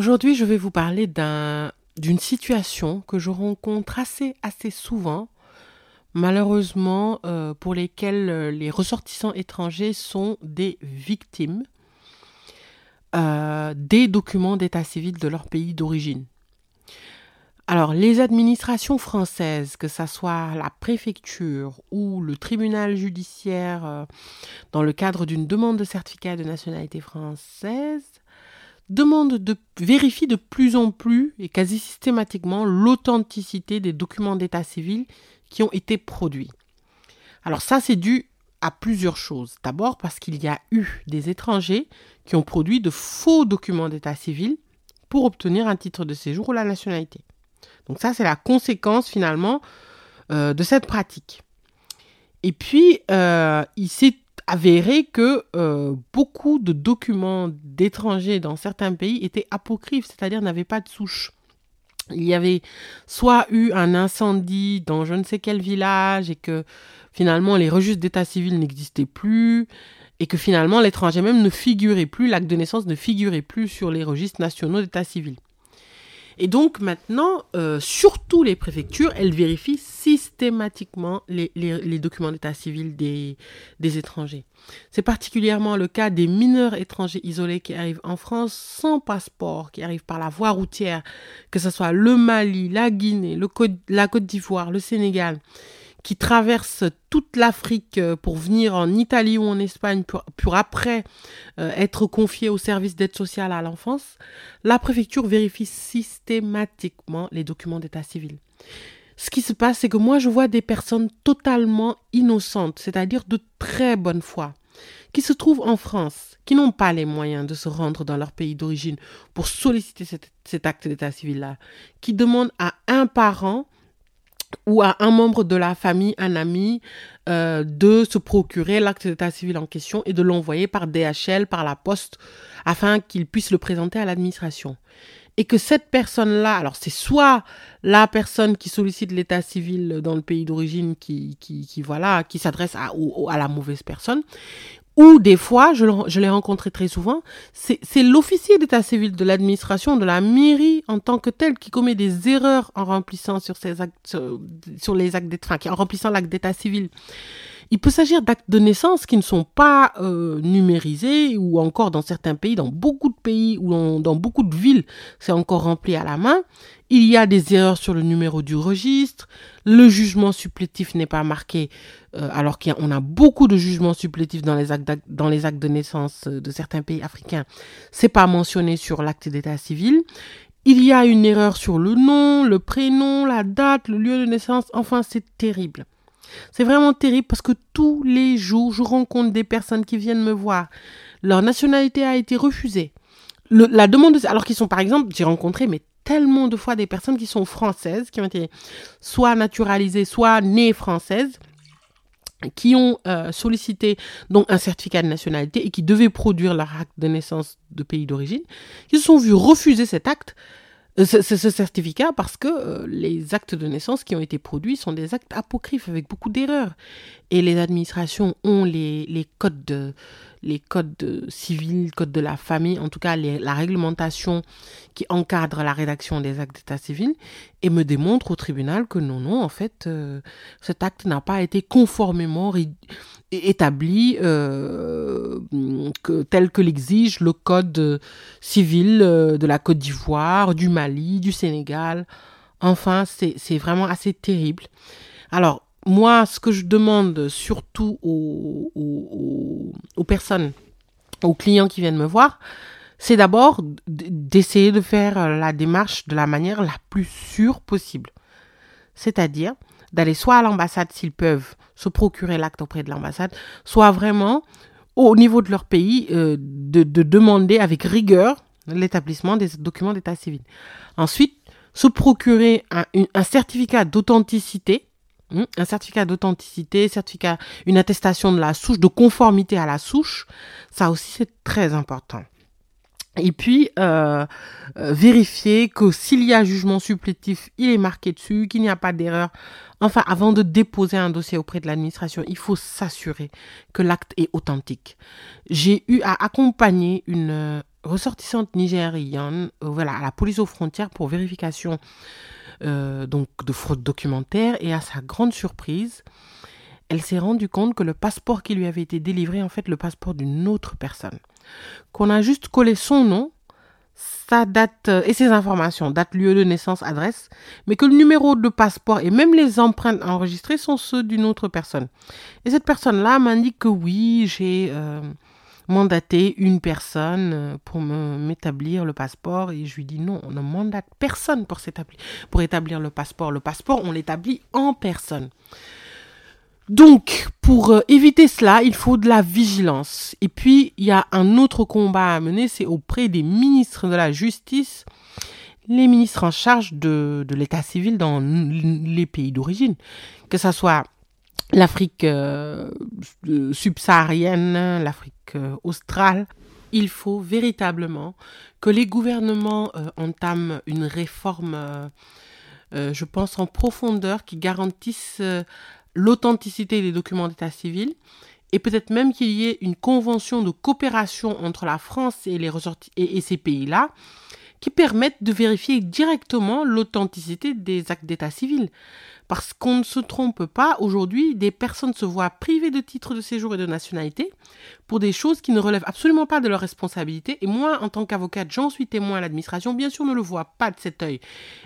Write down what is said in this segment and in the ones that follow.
Aujourd'hui, je vais vous parler d'une situation que je rencontre assez, assez souvent, malheureusement, euh, pour lesquelles euh, les ressortissants étrangers sont des victimes euh, des documents d'état civil de leur pays d'origine. Alors, les administrations françaises, que ce soit la préfecture ou le tribunal judiciaire, dans le cadre d'une demande de certificat de nationalité française, demande de vérifie de plus en plus et quasi systématiquement l'authenticité des documents d'état civil qui ont été produits. Alors ça, c'est dû à plusieurs choses. D'abord parce qu'il y a eu des étrangers qui ont produit de faux documents d'état civil pour obtenir un titre de séjour ou la nationalité. Donc ça, c'est la conséquence finalement euh, de cette pratique. Et puis, euh, il s'est avéré que euh, beaucoup de documents d'étrangers dans certains pays étaient apocryphes, c'est-à-dire n'avaient pas de souche. Il y avait soit eu un incendie dans je ne sais quel village et que finalement les registres d'état civil n'existaient plus et que finalement l'étranger même ne figurait plus, l'acte de naissance ne figurait plus sur les registres nationaux d'état civil. Et donc maintenant, euh, surtout les préfectures, elles vérifient systématiquement les, documents d'état civil des, étrangers. C'est particulièrement le cas des mineurs étrangers isolés qui arrivent en France sans passeport, qui arrivent par la voie routière, que ce soit le Mali, la Guinée, la Côte d'Ivoire, le Sénégal qui traversent toute l'Afrique euh, pour venir en Italie ou en Espagne pour, après euh, être confiés au service d'aide sociale à l'enfance, la préfecture vérifie systématiquement les documents d'état civil. Ce qui se passe, c'est que moi, je vois des personnes totalement innocentes, c'est-à-dire de très bonne foi, qui se trouvent en France, qui n'ont pas les moyens de se rendre dans leur pays d'origine pour solliciter cet acte d'état civil-là, qui demandent à un parent ou à un membre de la famille, un ami, euh, de se procurer l'acte d'état civil en question et de l'envoyer par DHL, par la poste, afin qu'il puisse le présenter à l'administration. Et que cette personne-là, alors c'est soit la personne qui sollicite l'état civil dans le pays d'origine qui, qui, qui, voilà, qui s'adresse à, à la mauvaise personne, ou des fois, je, l'ai rencontré très souvent, c'est l'officier d'état civil de l'administration, de la mairie en tant que tel, qui commet des erreurs en remplissant sur ses actes, sur, les actes enfin, en remplissant l'acte d'état civil. Il peut s'agir d'actes de naissance qui ne sont pas euh, numérisés ou encore dans certains pays, dans beaucoup de pays ou dans beaucoup de villes, c'est encore rempli à la main. Il y a des erreurs sur le numéro du registre. Le jugement supplétif n'est pas marqué, euh, alors qu'on a, a, beaucoup de jugements supplétifs dans les actes, dans les actes de naissance euh, de certains pays africains. C'est pas mentionné sur l'acte d'état civil. Il y a une erreur sur le nom, le prénom, la date, le lieu de naissance. Enfin, c'est terrible. C'est vraiment terrible parce que tous les jours, je rencontre des personnes qui viennent me voir. Leur nationalité a été refusée. la demande, alors qu'ils sont par exemple, j'ai rencontré mais tellement de fois des personnes qui sont françaises, qui ont été soit naturalisées, soit nées françaises, qui ont euh, sollicité donc un certificat de nationalité et qui devaient produire leur acte de naissance de pays d'origine, qui se sont vus refuser cet acte euh, ce, certificat parce que euh, les actes de naissance qui ont été produits sont des actes apocryphes avec beaucoup d'erreurs. Et les administrations ont les, les codes de, les codes civils, code de la famille, en tout cas la réglementation qui encadre la rédaction des actes d'état civil, et me démontre au tribunal que non, non, en fait, euh, cet acte n'a pas été conformément établi que, tel que l'exige le code civil euh, de la Côte d'Ivoire, du Mali, du Sénégal. Enfin, c'est vraiment assez terrible. Alors, moi, ce que je demande surtout aux, personnes, aux clients qui viennent me voir, c'est d'abord d'essayer de faire la démarche de la manière la plus sûre possible. C'est-à-dire d'aller soit à l'ambassade s'ils peuvent se procurer l'acte auprès de l'ambassade, soit vraiment au niveau de leur pays de, de demander avec rigueur l'établissement des documents d'état civil. Ensuite, se procurer un, certificat d'authenticité Hmm? un certificat d'authenticité, certificat, une attestation de la souche, de conformité à la souche, ça aussi c'est très important. Et puis, euh, euh, vérifier que s'il y a jugement supplétif, il est marqué dessus, qu'il n'y a pas d'erreur. Enfin, avant de déposer un dossier auprès de l'administration, il faut s'assurer que l'acte est authentique. J'ai eu à accompagner une euh, ressortissante nigériane voilà, à la police aux frontières pour vérification euh, donc de fraude documentaire et à sa grande surprise, elle s'est rendue compte que le passeport qui lui avait été délivré en fait le passeport d'une autre personne. Qu'on a juste collé son nom, sa date euh, et ses informations, date, lieu de naissance, adresse, mais que le numéro de passeport et même les empreintes enregistrées sont ceux d'une autre personne. Et cette personne-là m'indique que oui, j'ai euh, mandater une personne euh, pour m'établir le passeport et je lui dis non, on ne mandate personne pour pour établir le passeport. Le passeport, on l'établit en personne. Donc, pour euh, éviter cela, il faut de la vigilance. Et puis, il y a un autre combat à mener, c'est auprès des ministres de la Justice, les ministres en charge de, l'état civil dans les pays d'origine, que ce soit l'Afrique euh, subsaharienne, l'Afrique euh, australe. Il faut véritablement que les gouvernements entament une réforme, je pense, en profondeur qui garantisse l'authenticité des documents d'état civil et peut-être même qu'il y ait une convention de coopération entre la France et, ces pays-là qui permettent de vérifier directement l'authenticité des actes d'état civil. Parce qu'on ne se trompe pas, aujourd'hui, des personnes se voient privées de titres de séjour et de nationalité pour des choses qui ne relèvent absolument pas de leur responsabilité. Et moi, en tant qu'avocate, j'en suis témoin, l'administration, bien sûr, ne le voit pas de cet œil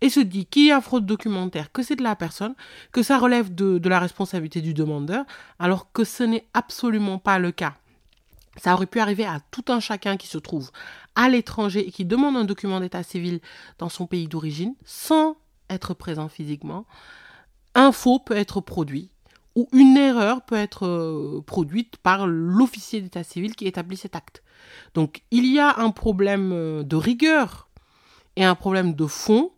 et se dit qu'il y a fraude documentaire, que c'est de la personne, que ça relève de, de la responsabilité du demandeur, alors que ce n'est absolument pas le cas. Ça aurait pu arriver à tout un chacun qui se trouve à l'étranger et qui demande un document d'état civil dans son pays d'origine sans être présent physiquement un faux peut être produit ou une erreur peut être euh, produite par l'officier d'état civil qui établit cet acte. Donc il y a un problème euh, de rigueur et un problème de fond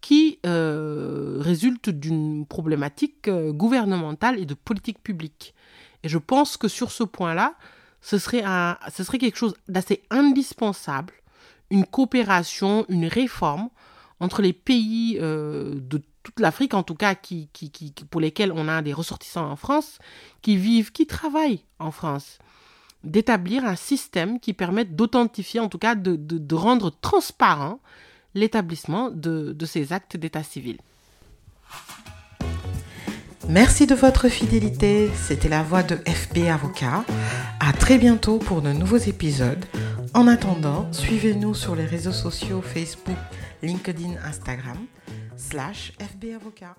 qui euh, résulte d'une problématique gouvernementale et de politique publique. Et je pense que sur ce point-là, ce serait, ce serait quelque chose d'assez indispensable, une coopération, une réforme entre les pays de toute l'Afrique en tout cas, qui, qui, pour lesquels on a des ressortissants en France, qui vivent, qui travaillent en France, d'établir un système qui permette d'authentifier, en tout cas de, de, de rendre transparent l'établissement de, de ces actes d'état civil. Merci de votre fidélité. C'était la voix de FB Avocat. À très bientôt pour de nouveaux épisodes. En attendant, suivez-nous sur les réseaux sociaux Facebook, LinkedIn, Instagram slash FB Avocat.